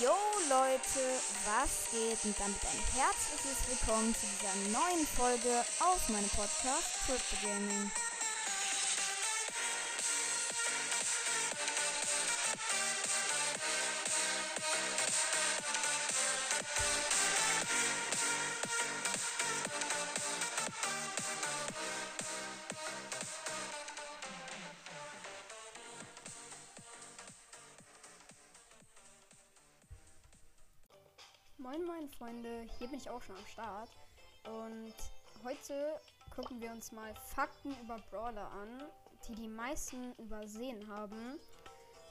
Yo Leute, was geht? Und damit ein herzliches Willkommen zu dieser neuen Folge auf meinem Podcast Crypto Gaming. Moin moin Freunde, hier bin ich auch schon am Start und heute gucken wir uns mal Fakten über Brawler an, die die meisten übersehen haben.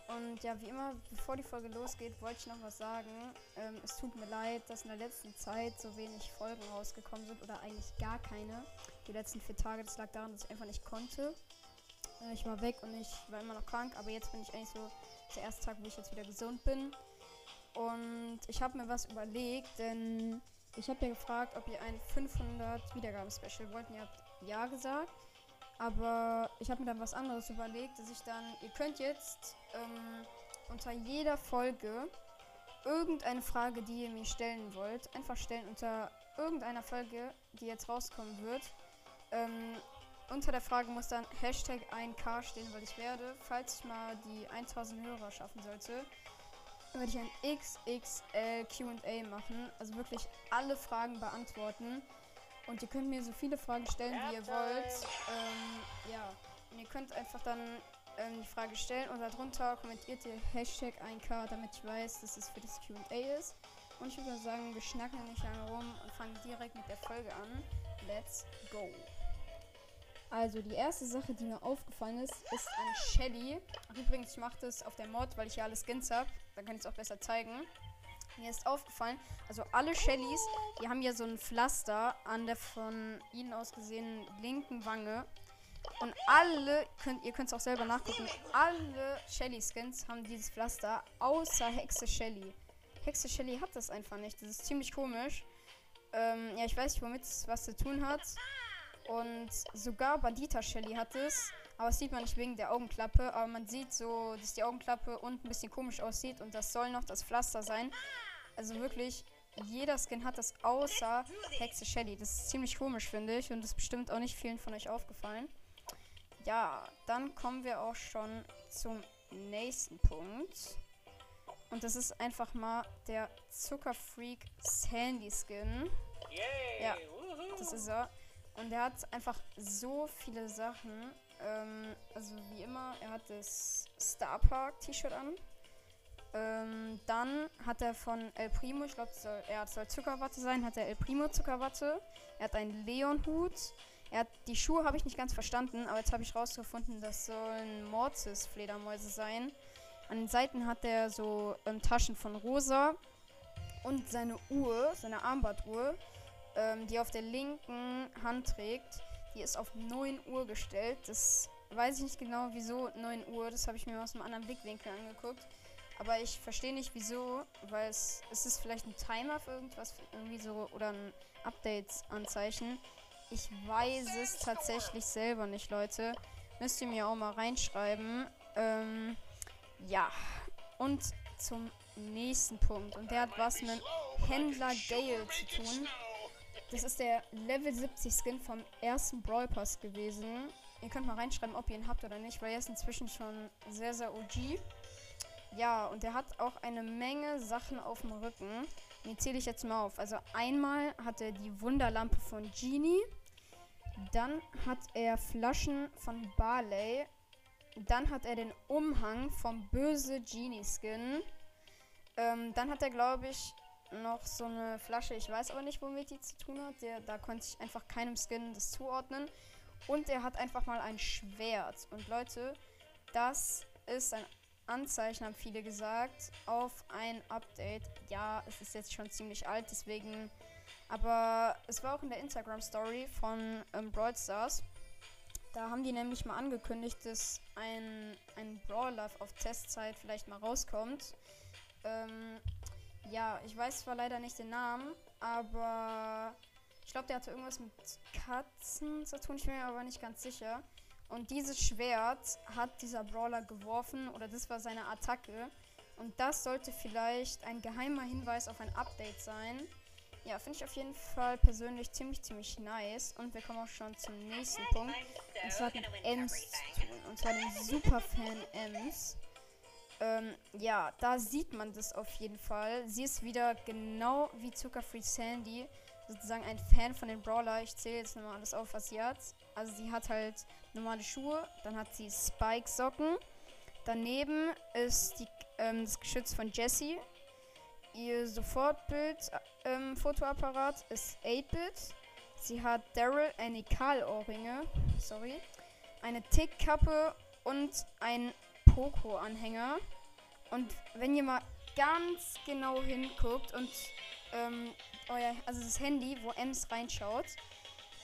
Und ja, wie immer, bevor die Folge losgeht, wollte ich noch was sagen. Ähm, es tut mir leid, dass in der letzten Zeit so wenig Folgen rausgekommen sind oder eigentlich gar keine. Die letzten vier Tage, das lag daran, dass ich einfach nicht konnte. Äh, ich war weg und ich war immer noch krank, aber jetzt bin ich eigentlich so der erste Tag, wo ich jetzt wieder gesund bin. Und ich habe mir was überlegt, denn ich habe ja gefragt, ob ihr ein 500 Wiedergaben-Special wollt. Ihr habt ja gesagt. Aber ich habe mir dann was anderes überlegt, dass ich dann, ihr könnt jetzt ähm, unter jeder Folge irgendeine Frage, die ihr mir stellen wollt, einfach stellen unter irgendeiner Folge, die jetzt rauskommen wird. Ähm, unter der Frage muss dann Hashtag 1K stehen, weil ich werde, falls ich mal die 1000 Hörer schaffen sollte, werde ich ein XXL QA machen. Also wirklich alle Fragen beantworten. Und ihr könnt mir so viele Fragen stellen, wie ihr wollt. Ähm, ja. Und ihr könnt einfach dann ähm, die Frage stellen und darunter kommentiert ihr Hashtag 1K, damit ich weiß, dass es für das QA ist. Und ich würde sagen, wir schnacken nicht lange rum und fangen direkt mit der Folge an. Let's go! Also die erste Sache, die mir aufgefallen ist, ist ein Shelly. Übrigens, ich mache das auf der Mod, weil ich ja alle Skins habe. Dann kann ich es auch besser zeigen. Mir ist aufgefallen, also alle Shellys, die haben ja so ein Pflaster an der von ihnen aus gesehenen linken Wange. Und alle, könnt, ihr könnt es auch selber nachgucken, alle Shelly-Skins haben dieses Pflaster, außer Hexe Shelly. Hexe Shelly hat das einfach nicht. Das ist ziemlich komisch. Ähm, ja, ich weiß nicht, womit es was zu tun hat. Und sogar Bandita Shelly hat es. Aber das sieht man nicht wegen der Augenklappe. Aber man sieht so, dass die Augenklappe unten ein bisschen komisch aussieht. Und das soll noch das Pflaster sein. Also wirklich, jeder Skin hat das außer Hexe Shelly. Das ist ziemlich komisch, finde ich. Und das ist bestimmt auch nicht vielen von euch aufgefallen. Ja, dann kommen wir auch schon zum nächsten Punkt. Und das ist einfach mal der Zuckerfreak Sandy Skin. Ja, das ist er. Und er hat einfach so viele Sachen. Ähm, also wie immer, er hat das Star Park T-Shirt an. Ähm, dann hat er von El Primo, ich glaube, er soll Zuckerwatte sein, hat er El Primo Zuckerwatte. Er hat einen Leon-Hut. Er hat die Schuhe habe ich nicht ganz verstanden, aber jetzt habe ich rausgefunden, das sollen Mortis-Fledermäuse sein. An den Seiten hat er so ähm, Taschen von Rosa und seine Uhr, seine Armbanduhr ähm, die auf der linken Hand trägt, die ist auf 9 Uhr gestellt. Das weiß ich nicht genau, wieso 9 Uhr. Das habe ich mir aus einem anderen Blickwinkel angeguckt. Aber ich verstehe nicht wieso, weil es, es ist vielleicht ein Timer für irgendwas, irgendwie so, oder ein Updates-Anzeichen. Ich weiß es tatsächlich selber nicht, Leute. Müsst ihr mir auch mal reinschreiben. Ähm, ja. Und zum nächsten Punkt. Und der hat was mit Händler Gale zu tun. Das ist der Level 70 Skin vom ersten Brawl Pass gewesen. Ihr könnt mal reinschreiben, ob ihr ihn habt oder nicht, weil er ist inzwischen schon sehr, sehr OG. Ja, und er hat auch eine Menge Sachen auf dem Rücken. Die zähle ich jetzt mal auf. Also einmal hat er die Wunderlampe von Genie. Dann hat er Flaschen von Barley. Dann hat er den Umhang vom böse Genie Skin. Ähm, dann hat er, glaube ich, noch so eine Flasche. Ich weiß aber nicht, womit die zu tun hat. Der, da konnte ich einfach keinem Skin das zuordnen. Und er hat einfach mal ein Schwert. Und Leute, das ist ein Anzeichen, haben viele gesagt, auf ein Update. Ja, es ist jetzt schon ziemlich alt, deswegen. Aber es war auch in der Instagram-Story von ähm, Brawl Stars. Da haben die nämlich mal angekündigt, dass ein, ein Brawler auf Testzeit vielleicht mal rauskommt. Ähm, ja, ich weiß zwar leider nicht den Namen, aber ich glaube, der hatte irgendwas mit Katzen zu tun. Ich bin mir aber nicht ganz sicher. Und dieses Schwert hat dieser Brawler geworfen, oder das war seine Attacke. Und das sollte vielleicht ein geheimer Hinweis auf ein Update sein. Ja, finde ich auf jeden Fall persönlich ziemlich, ziemlich nice. Und wir kommen auch schon zum nächsten Punkt. Und zwar mit Ems zu tun. Und zwar dem Superfan Ems. Ähm, ja, da sieht man das auf jeden Fall. Sie ist wieder genau wie Zuckerfree Sandy. Sozusagen ein Fan von den Brawler. Ich zähle jetzt nochmal alles auf, was sie hat. Also sie hat halt normale Schuhe. Dann hat sie Spike-Socken. Daneben ist die, ähm, das Geschütz von Jessie. Ihr Sofortbild-Fotoapparat ähm, ist 8-Bit. Sie hat Daryl eine Karl-Ohrringe. Sorry. Eine Tickkappe und ein Poco-Anhänger. Und wenn ihr mal ganz genau hinguckt und ähm, euer, also das Handy, wo Ems reinschaut,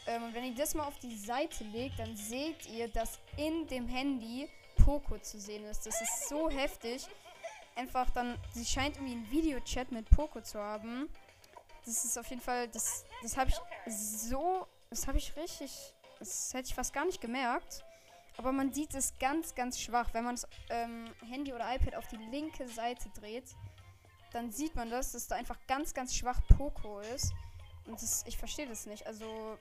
ähm, und wenn ihr das mal auf die Seite legt, dann seht ihr, dass in dem Handy Poco zu sehen ist. Das ist so heftig. Einfach dann, sie scheint irgendwie einen Videochat mit Poco zu haben. Das ist auf jeden Fall, das, das habe ich so, das habe ich richtig, das hätte ich fast gar nicht gemerkt. Aber man sieht es ganz, ganz schwach. Wenn man das ähm, Handy oder iPad auf die linke Seite dreht, dann sieht man das, dass da einfach ganz, ganz schwach Poco ist. Und das, ich verstehe das nicht. Also,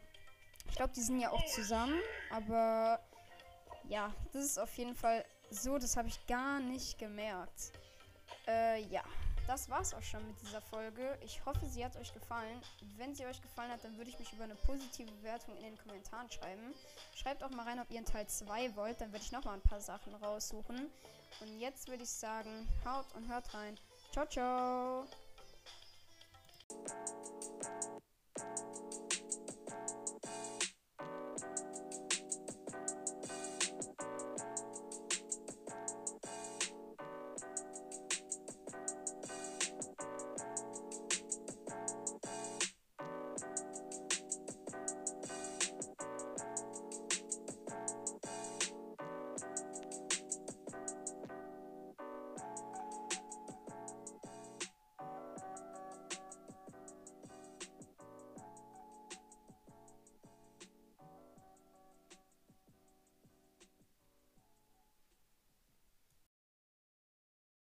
ich glaube, die sind ja auch zusammen. Aber ja, das ist auf jeden Fall so, das habe ich gar nicht gemerkt. Äh, ja das war's auch schon mit dieser Folge. Ich hoffe, sie hat euch gefallen. Wenn sie euch gefallen hat, dann würde ich mich über eine positive Bewertung in den Kommentaren schreiben. Schreibt auch mal rein, ob ihr einen Teil 2 wollt. Dann werde ich noch mal ein paar Sachen raussuchen. Und jetzt würde ich sagen, haut und hört rein. Ciao, ciao.